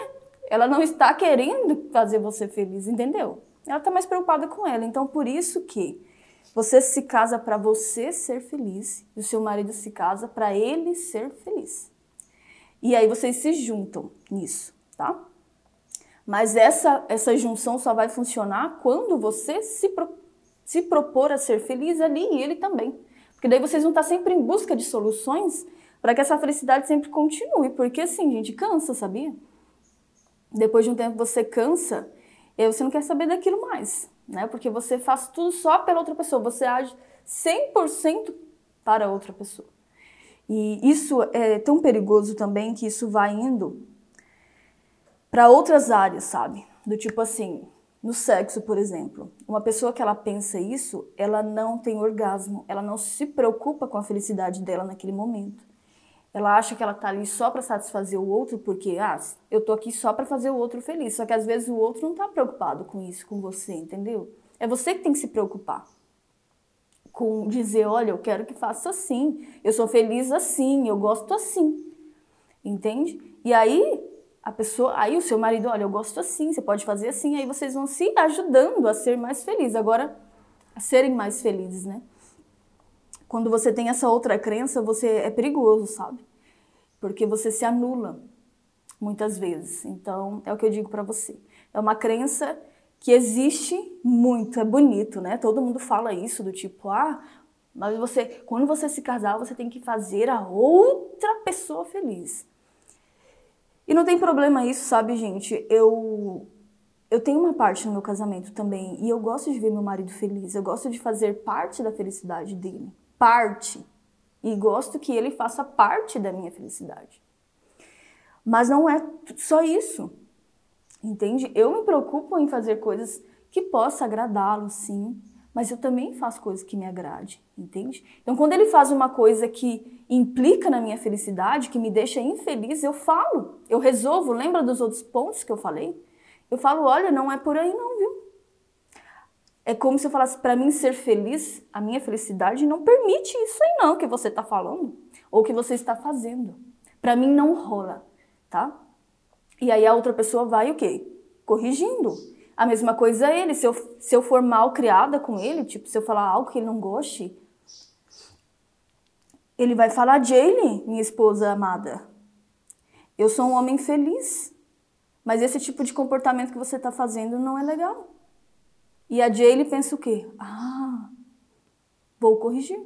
Ela não está querendo fazer você feliz, entendeu? Ela está mais preocupada com ela. Então, por isso que você se casa para você ser feliz e o seu marido se casa para ele ser feliz. E aí vocês se juntam nisso, tá? Mas essa, essa junção só vai funcionar quando você se, pro, se propor a ser feliz ali e ele também. Porque daí vocês vão estar sempre em busca de soluções para que essa felicidade sempre continue. Porque assim, gente, cansa, sabia? Depois de um tempo você cansa e você não quer saber daquilo mais, né? Porque você faz tudo só pela outra pessoa, você age 100% para outra pessoa. E isso é tão perigoso também que isso vai indo para outras áreas, sabe? Do tipo assim, no sexo, por exemplo, uma pessoa que ela pensa isso, ela não tem orgasmo, ela não se preocupa com a felicidade dela naquele momento. Ela acha que ela tá ali só para satisfazer o outro, porque ah, eu tô aqui só para fazer o outro feliz. Só que às vezes o outro não tá preocupado com isso, com você, entendeu? É você que tem que se preocupar com dizer, olha, eu quero que faça assim, eu sou feliz assim, eu gosto assim. Entende? E aí a pessoa, aí o seu marido, olha, eu gosto assim, você pode fazer assim, aí vocês vão se ajudando a ser mais felizes, agora a serem mais felizes, né? Quando você tem essa outra crença, você é perigoso, sabe? Porque você se anula muitas vezes. Então, é o que eu digo para você. É uma crença que existe muito, é bonito, né? Todo mundo fala isso do tipo, ah, mas você, quando você se casar, você tem que fazer a outra pessoa feliz. E não tem problema isso, sabe, gente? Eu eu tenho uma parte no meu casamento também e eu gosto de ver meu marido feliz. Eu gosto de fazer parte da felicidade dele, parte. E gosto que ele faça parte da minha felicidade. Mas não é só isso. Entende? Eu me preocupo em fazer coisas que possa agradá-lo, sim, mas eu também faço coisas que me agrade, entende? Então, quando ele faz uma coisa que implica na minha felicidade, que me deixa infeliz, eu falo, eu resolvo. Lembra dos outros pontos que eu falei? Eu falo, olha, não é por aí não? É como se eu falasse, para mim ser feliz, a minha felicidade não permite isso aí não que você está falando ou que você está fazendo. Para mim não rola, tá? E aí a outra pessoa vai o quê? Corrigindo a mesma coisa é ele. Se eu, se eu for mal criada com ele, tipo, se eu falar algo que ele não goste, ele vai falar, Jaylee, minha esposa amada, eu sou um homem feliz, mas esse tipo de comportamento que você está fazendo não é legal. E a Jaylee pensa o quê? Ah, vou corrigir.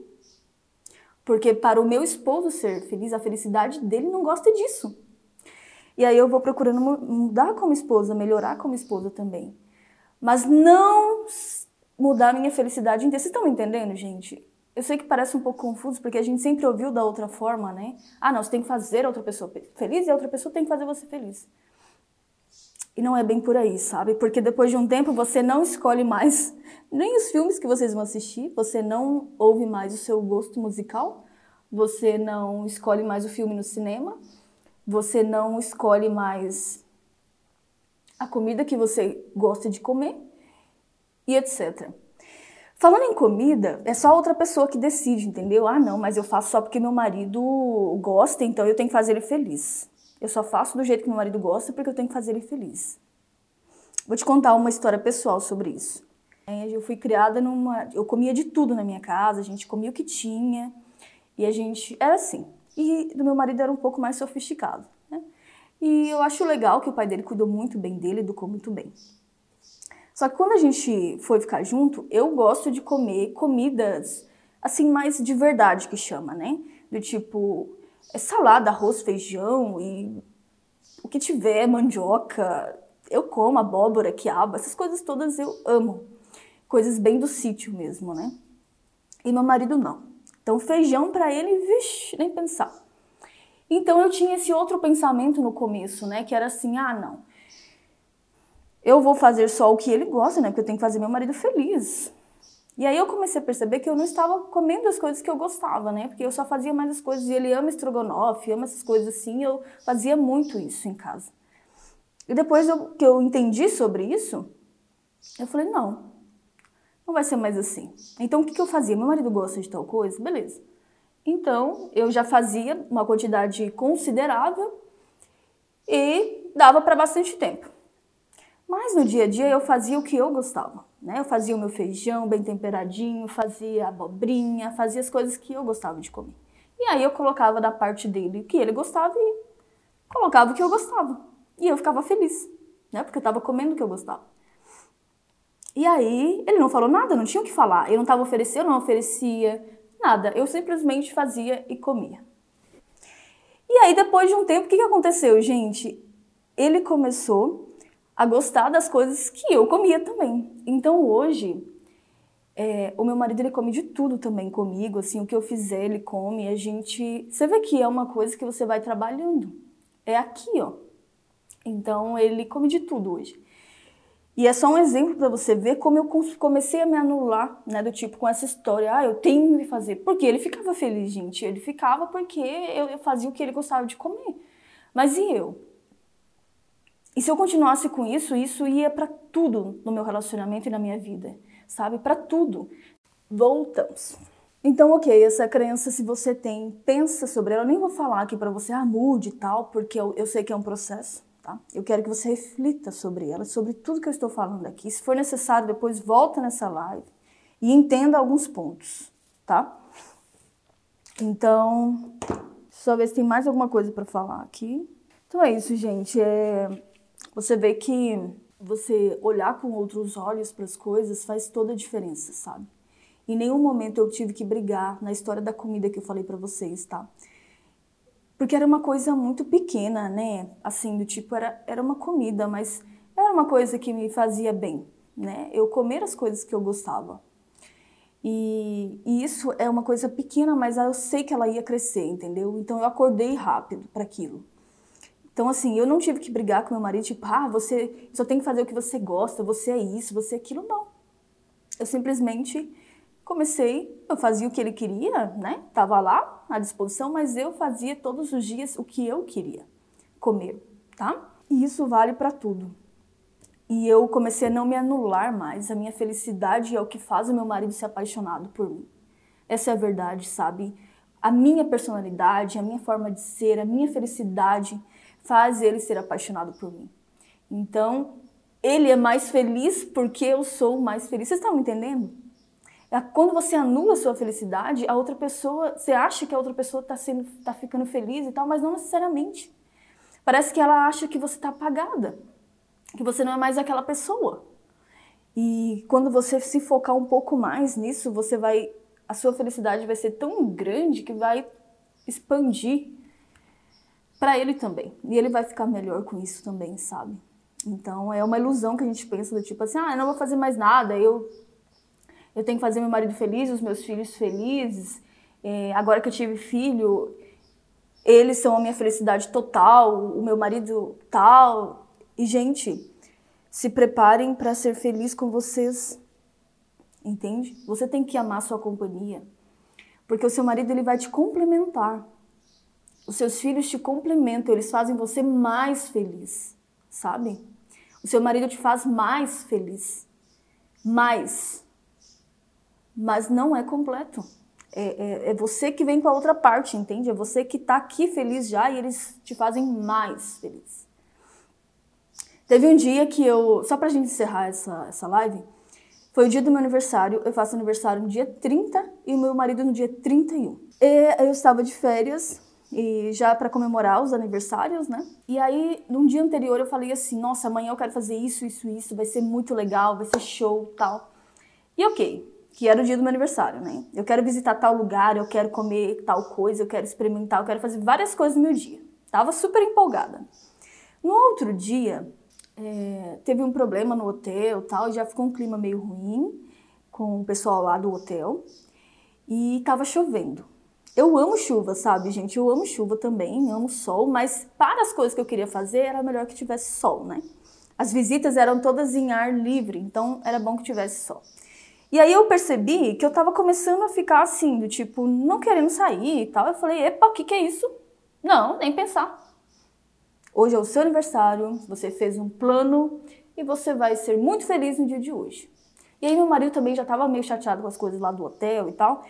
Porque para o meu esposo ser feliz, a felicidade dele não gosta disso. E aí eu vou procurando mudar como esposa, melhorar como esposa também mas não mudar a minha felicidade inteira. Vocês estão entendendo, gente? Eu sei que parece um pouco confuso, porque a gente sempre ouviu da outra forma, né? Ah, não, você tem que fazer a outra pessoa feliz e a outra pessoa tem que fazer você feliz. E não é bem por aí, sabe? Porque depois de um tempo você não escolhe mais *laughs* nem os filmes que vocês vão assistir, você não ouve mais o seu gosto musical, você não escolhe mais o filme no cinema, você não escolhe mais a comida que você gosta de comer e etc. Falando em comida, é só outra pessoa que decide, entendeu? Ah, não, mas eu faço só porque meu marido gosta, então eu tenho que fazer ele feliz. Eu só faço do jeito que meu marido gosta porque eu tenho que fazer ele feliz. Vou te contar uma história pessoal sobre isso. Eu fui criada numa. Eu comia de tudo na minha casa, a gente comia o que tinha. E a gente. Era assim. E do meu marido era um pouco mais sofisticado. E eu acho legal que o pai dele cuidou muito bem dele, educou muito bem. Só que quando a gente foi ficar junto, eu gosto de comer comidas assim mais de verdade que chama, né? Do tipo é salada, arroz, feijão e o que tiver, mandioca, eu como abóbora, quiabo, essas coisas todas eu amo. Coisas bem do sítio mesmo, né? E meu marido não. Então feijão para ele, vixe, nem pensar. Então eu tinha esse outro pensamento no começo, né? Que era assim, ah, não. Eu vou fazer só o que ele gosta, né? Porque eu tenho que fazer meu marido feliz. E aí eu comecei a perceber que eu não estava comendo as coisas que eu gostava, né? Porque eu só fazia mais as coisas. E ele ama estrogonofe, ama essas coisas assim. Eu fazia muito isso em casa. E depois eu, que eu entendi sobre isso, eu falei, não, não vai ser mais assim. Então o que, que eu fazia? Meu marido gosta de tal coisa? Beleza. Então, eu já fazia uma quantidade considerável e dava para bastante tempo. Mas no dia a dia eu fazia o que eu gostava, né? Eu fazia o meu feijão bem temperadinho, fazia abobrinha, fazia as coisas que eu gostava de comer. E aí eu colocava da parte dele o que ele gostava e colocava o que eu gostava. E eu ficava feliz, né? Porque eu estava comendo o que eu gostava. E aí ele não falou nada, não tinha o que falar. Eu não estava oferecendo, não oferecia Nada, eu simplesmente fazia e comia. E aí, depois de um tempo, o que, que aconteceu, gente? Ele começou a gostar das coisas que eu comia também. Então, hoje, é, o meu marido ele come de tudo também comigo, assim, o que eu fizer ele come. A gente, você vê que é uma coisa que você vai trabalhando. É aqui, ó. Então ele come de tudo hoje. E é só um exemplo para você ver como eu comecei a me anular, né, do tipo com essa história, ah, eu tenho que fazer. Porque ele ficava feliz, gente. Ele ficava porque eu fazia o que ele gostava de comer. Mas e eu? E se eu continuasse com isso, isso ia para tudo no meu relacionamento e na minha vida, sabe? Para tudo. Voltamos. Então, ok, essa crença, se você tem, pensa sobre ela. Eu nem vou falar aqui para você, ah, mude e tal, porque eu, eu sei que é um processo Tá? Eu quero que você reflita sobre ela, sobre tudo que eu estou falando aqui. Se for necessário, depois volta nessa live e entenda alguns pontos, tá? Então, só ver se tem mais alguma coisa para falar aqui. Então é isso, gente. É... Você vê que você olhar com outros olhos para as coisas faz toda a diferença, sabe? Em nenhum momento eu tive que brigar na história da comida que eu falei para vocês, tá? Porque era uma coisa muito pequena, né? Assim, do tipo, era, era uma comida, mas era uma coisa que me fazia bem, né? Eu comer as coisas que eu gostava. E, e isso é uma coisa pequena, mas eu sei que ela ia crescer, entendeu? Então eu acordei rápido para aquilo. Então, assim, eu não tive que brigar com meu marido, tipo, ah, você só tem que fazer o que você gosta, você é isso, você é aquilo. Não. Eu simplesmente comecei, eu fazia o que ele queria, né? Tava lá à disposição, mas eu fazia todos os dias o que eu queria comer, tá? E isso vale para tudo. E eu comecei a não me anular mais. A minha felicidade é o que faz o meu marido ser apaixonado por mim. Essa é a verdade, sabe? A minha personalidade, a minha forma de ser, a minha felicidade faz ele ser apaixonado por mim. Então, ele é mais feliz porque eu sou mais feliz. Vocês estão me entendendo? É quando você anula a sua felicidade, a outra pessoa, você acha que a outra pessoa está sendo, tá ficando feliz e tal, mas não necessariamente. Parece que ela acha que você está apagada, que você não é mais aquela pessoa. E quando você se focar um pouco mais nisso, você vai, a sua felicidade vai ser tão grande que vai expandir para ele também. E ele vai ficar melhor com isso também, sabe? Então é uma ilusão que a gente pensa do tipo assim, ah, eu não vou fazer mais nada, eu eu tenho que fazer meu marido feliz, os meus filhos felizes. É, agora que eu tive filho, eles são a minha felicidade total, o meu marido tal. E, gente, se preparem para ser feliz com vocês. Entende? Você tem que amar sua companhia. Porque o seu marido ele vai te complementar. Os seus filhos te complementam, eles fazem você mais feliz, sabe? O seu marido te faz mais feliz. Mais mas não é completo. É, é, é, você que vem com a outra parte, entende? É você que está aqui feliz já e eles te fazem mais feliz. Teve um dia que eu, só pra gente encerrar essa, essa live, foi o dia do meu aniversário. Eu faço aniversário no dia 30 e o meu marido no dia 31. E eu estava de férias e já para comemorar os aniversários, né? E aí, num dia anterior eu falei assim: "Nossa, amanhã eu quero fazer isso, isso, isso, vai ser muito legal, vai ser show, tal". E OK, que era o dia do meu aniversário, né? Eu quero visitar tal lugar, eu quero comer tal coisa, eu quero experimentar, eu quero fazer várias coisas no meu dia. Tava super empolgada. No outro dia, é, teve um problema no hotel tal, já ficou um clima meio ruim com o pessoal lá do hotel e tava chovendo. Eu amo chuva, sabe, gente? Eu amo chuva também, amo sol, mas para as coisas que eu queria fazer era melhor que tivesse sol, né? As visitas eram todas em ar livre, então era bom que tivesse sol. E aí eu percebi que eu tava começando a ficar assim, do tipo, não querendo sair e tal. Eu falei, epa, o que, que é isso? Não, nem pensar. Hoje é o seu aniversário, você fez um plano e você vai ser muito feliz no dia de hoje. E aí meu marido também já estava meio chateado com as coisas lá do hotel e tal.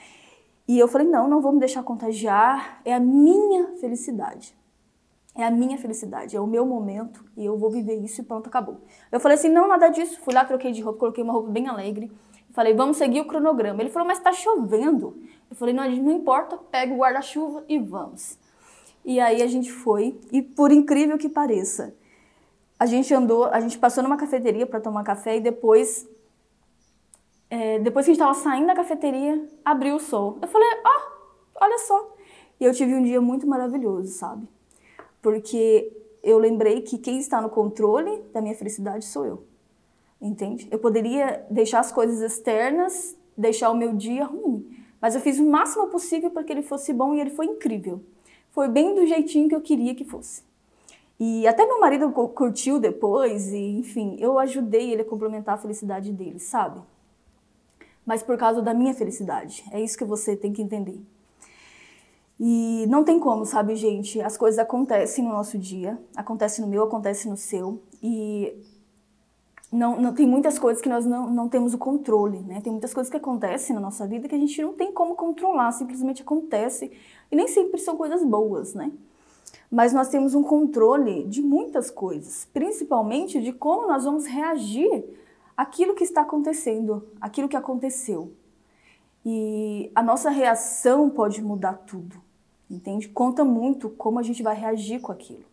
E eu falei, não, não vou me deixar contagiar, é a minha felicidade. É a minha felicidade, é o meu momento e eu vou viver isso e pronto, acabou. Eu falei assim, não, nada disso. Fui lá, troquei de roupa, coloquei uma roupa bem alegre. Falei, vamos seguir o cronograma. Ele falou, mas está chovendo. Eu falei, não, não importa, pega o guarda-chuva e vamos. E aí a gente foi, e por incrível que pareça, a gente andou, a gente passou numa cafeteria para tomar café e depois É, depois que a gente estava saindo da cafeteria, abriu o sol. Eu falei, ó, oh, olha só. E eu tive um dia muito maravilhoso, sabe? Porque eu lembrei que quem está no controle da minha felicidade sou eu. Entende? Eu poderia deixar as coisas externas, deixar o meu dia ruim, mas eu fiz o máximo possível para que ele fosse bom e ele foi incrível. Foi bem do jeitinho que eu queria que fosse. E até meu marido curtiu depois, e enfim, eu ajudei ele a complementar a felicidade dele, sabe? Mas por causa da minha felicidade. É isso que você tem que entender. E não tem como, sabe, gente? As coisas acontecem no nosso dia, acontece no meu, acontece no seu, e não, não tem muitas coisas que nós não, não temos o controle, né? Tem muitas coisas que acontecem na nossa vida que a gente não tem como controlar, simplesmente acontece, e nem sempre são coisas boas, né? Mas nós temos um controle de muitas coisas, principalmente de como nós vamos reagir àquilo que está acontecendo, aquilo que aconteceu. E a nossa reação pode mudar tudo entende? Conta muito como a gente vai reagir com aquilo.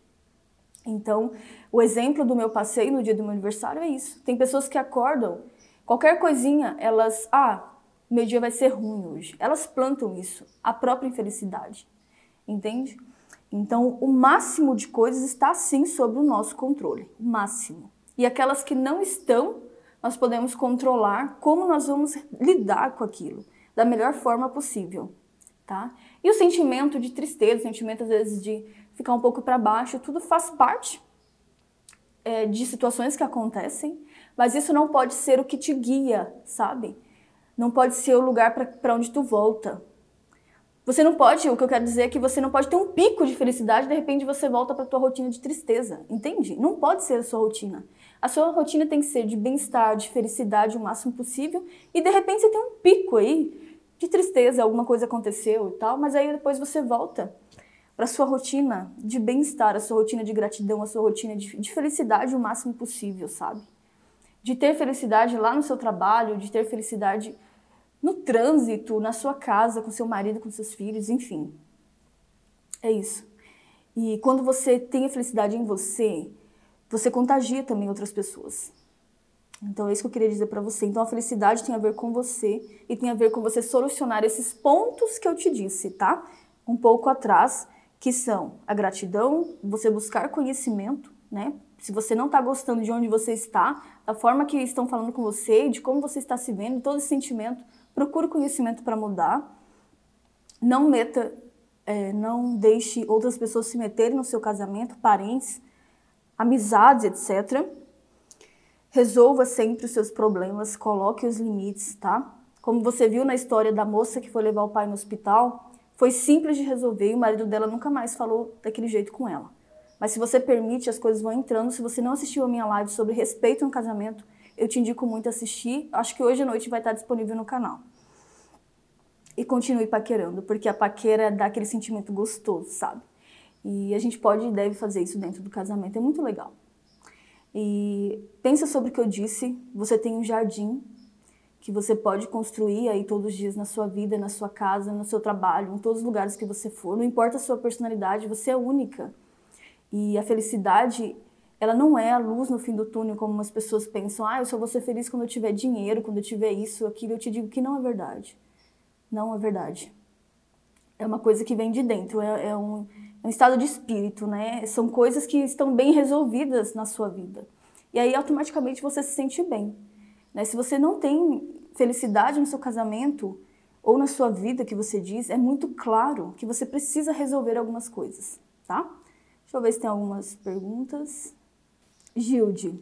Então, o exemplo do meu passeio no dia do meu aniversário é isso. Tem pessoas que acordam, qualquer coisinha, elas, ah, meu dia vai ser ruim hoje. Elas plantam isso, a própria infelicidade, entende? Então, o máximo de coisas está sim sob o nosso controle, o máximo. E aquelas que não estão, nós podemos controlar como nós vamos lidar com aquilo da melhor forma possível, tá? E o sentimento de tristeza, o sentimento às vezes de ficar um pouco para baixo, tudo faz parte é, de situações que acontecem, mas isso não pode ser o que te guia, sabe? Não pode ser o lugar para onde tu volta. Você não pode, o que eu quero dizer é que você não pode ter um pico de felicidade de repente você volta para tua rotina de tristeza, entende? Não pode ser a sua rotina. A sua rotina tem que ser de bem-estar, de felicidade o máximo possível e de repente você tem um pico aí de tristeza, alguma coisa aconteceu e tal, mas aí depois você volta para sua rotina de bem-estar, a sua rotina de gratidão, a sua rotina de, de felicidade o máximo possível, sabe? De ter felicidade lá no seu trabalho, de ter felicidade no trânsito, na sua casa, com seu marido, com seus filhos, enfim. É isso. E quando você tem a felicidade em você, você contagia também outras pessoas. Então é isso que eu queria dizer para você. Então a felicidade tem a ver com você e tem a ver com você solucionar esses pontos que eu te disse, tá? Um pouco atrás, que são a gratidão, você buscar conhecimento, né? Se você não está gostando de onde você está, da forma que estão falando com você, de como você está se vendo, todo esse sentimento, procure conhecimento para mudar. Não meta, é, não deixe outras pessoas se meterem no seu casamento, parentes, amizades, etc Resolva sempre os seus problemas, coloque os limites, tá? Como você viu na história da moça que foi levar o pai no hospital, foi simples de resolver e o marido dela nunca mais falou daquele jeito com ela. Mas se você permite, as coisas vão entrando. Se você não assistiu a minha live sobre respeito no casamento, eu te indico muito assistir. Acho que hoje à noite vai estar disponível no canal. E continue paquerando, porque a paquera dá aquele sentimento gostoso, sabe? E a gente pode e deve fazer isso dentro do casamento, é muito legal. E pensa sobre o que eu disse. Você tem um jardim que você pode construir aí todos os dias na sua vida, na sua casa, no seu trabalho, em todos os lugares que você for. Não importa a sua personalidade, você é única. E a felicidade, ela não é a luz no fim do túnel, como as pessoas pensam. Ah, eu só vou ser feliz quando eu tiver dinheiro, quando eu tiver isso, aquilo. Eu te digo que não é verdade. Não é verdade. É uma coisa que vem de dentro. É, é um um estado de espírito, né? São coisas que estão bem resolvidas na sua vida. E aí automaticamente você se sente bem. Né? Se você não tem felicidade no seu casamento ou na sua vida que você diz, é muito claro que você precisa resolver algumas coisas, tá? Deixa eu ver se tem algumas perguntas. Gilde,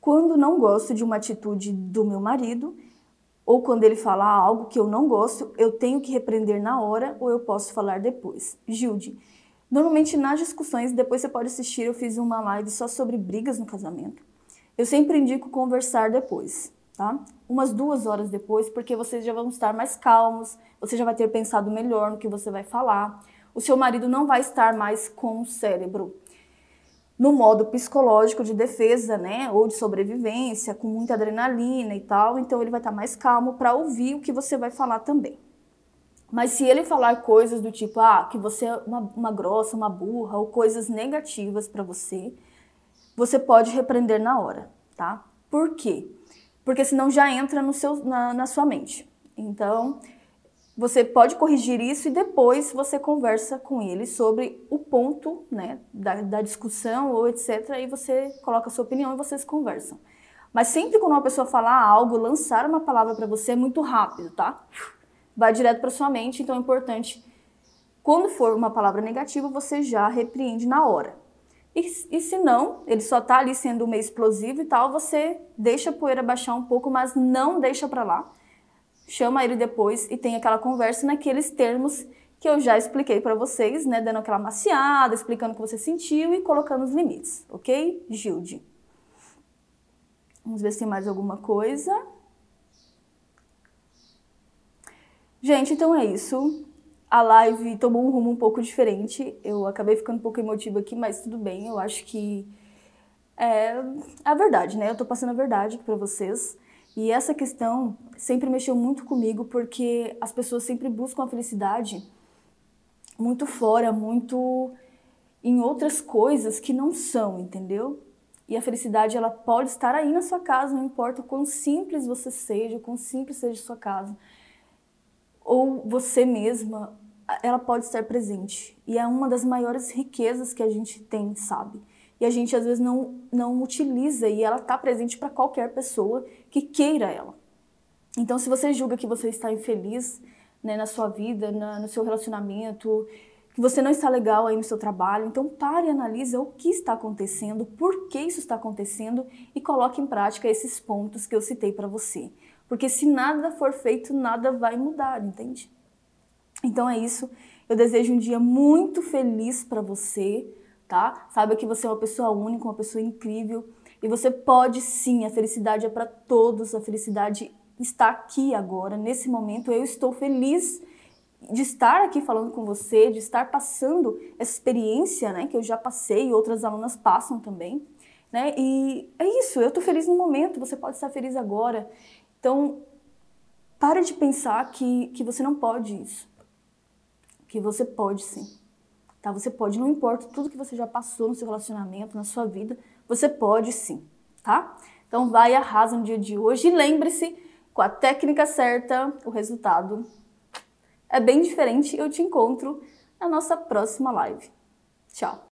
quando não gosto de uma atitude do meu marido, ou quando ele falar algo que eu não gosto, eu tenho que repreender na hora ou eu posso falar depois. Gilde, Normalmente nas discussões, depois você pode assistir, eu fiz uma live só sobre brigas no casamento. Eu sempre indico conversar depois, tá? Umas duas horas depois, porque vocês já vão estar mais calmos, você já vai ter pensado melhor no que você vai falar. O seu marido não vai estar mais com o cérebro no modo psicológico de defesa, né, ou de sobrevivência, com muita adrenalina e tal, então ele vai estar mais calmo para ouvir o que você vai falar também. Mas se ele falar coisas do tipo, ah, que você é uma, uma grossa, uma burra, ou coisas negativas para você, você pode repreender na hora, tá? Por quê? porque senão já entra no seu, na, na sua mente. Então, você pode corrigir isso e depois você conversa com ele sobre o ponto né, da, da discussão ou etc. E você coloca a sua opinião e vocês conversam. Mas sempre quando uma pessoa falar algo, lançar uma palavra para você é muito rápido, tá? Vai direto para sua mente, então é importante quando for uma palavra negativa, você já repreende na hora. E, e se não, ele só tá ali sendo meio explosivo e tal, você deixa a poeira baixar um pouco, mas não deixa para lá. Chama ele depois e tem aquela conversa naqueles termos que eu já expliquei para vocês, né, dando aquela maciada, explicando o que você sentiu e colocando os limites, ok? Gilde. Vamos ver se tem mais alguma coisa. Gente, então é isso. A live tomou um rumo um pouco diferente. Eu acabei ficando um pouco emotiva aqui, mas tudo bem. Eu acho que é a verdade, né? Eu tô passando a verdade para vocês. E essa questão sempre mexeu muito comigo porque as pessoas sempre buscam a felicidade muito fora, muito em outras coisas que não são, entendeu? E a felicidade ela pode estar aí na sua casa, não importa o quão simples você seja, o quão simples seja a sua casa, ou você mesma, ela pode estar presente. E é uma das maiores riquezas que a gente tem, sabe? E a gente às vezes não, não utiliza e ela está presente para qualquer pessoa que queira ela. Então, se você julga que você está infeliz né, na sua vida, na, no seu relacionamento, que você não está legal aí no seu trabalho, então pare e analise o que está acontecendo, por que isso está acontecendo e coloque em prática esses pontos que eu citei para você. Porque se nada for feito, nada vai mudar, entende? Então é isso. Eu desejo um dia muito feliz para você, tá? Saiba que você é uma pessoa única, uma pessoa incrível e você pode sim, a felicidade é para todos, a felicidade está aqui agora, nesse momento. Eu estou feliz de estar aqui falando com você, de estar passando essa experiência, né, que eu já passei e outras alunas passam também, né? E é isso, eu tô feliz no momento, você pode estar feliz agora. Então, pare de pensar que, que você não pode isso. Que você pode sim. Tá? Você pode, não importa tudo que você já passou no seu relacionamento, na sua vida, você pode sim, tá? Então vai arrasa no dia de hoje e lembre-se, com a técnica certa, o resultado é bem diferente. Eu te encontro na nossa próxima live. Tchau!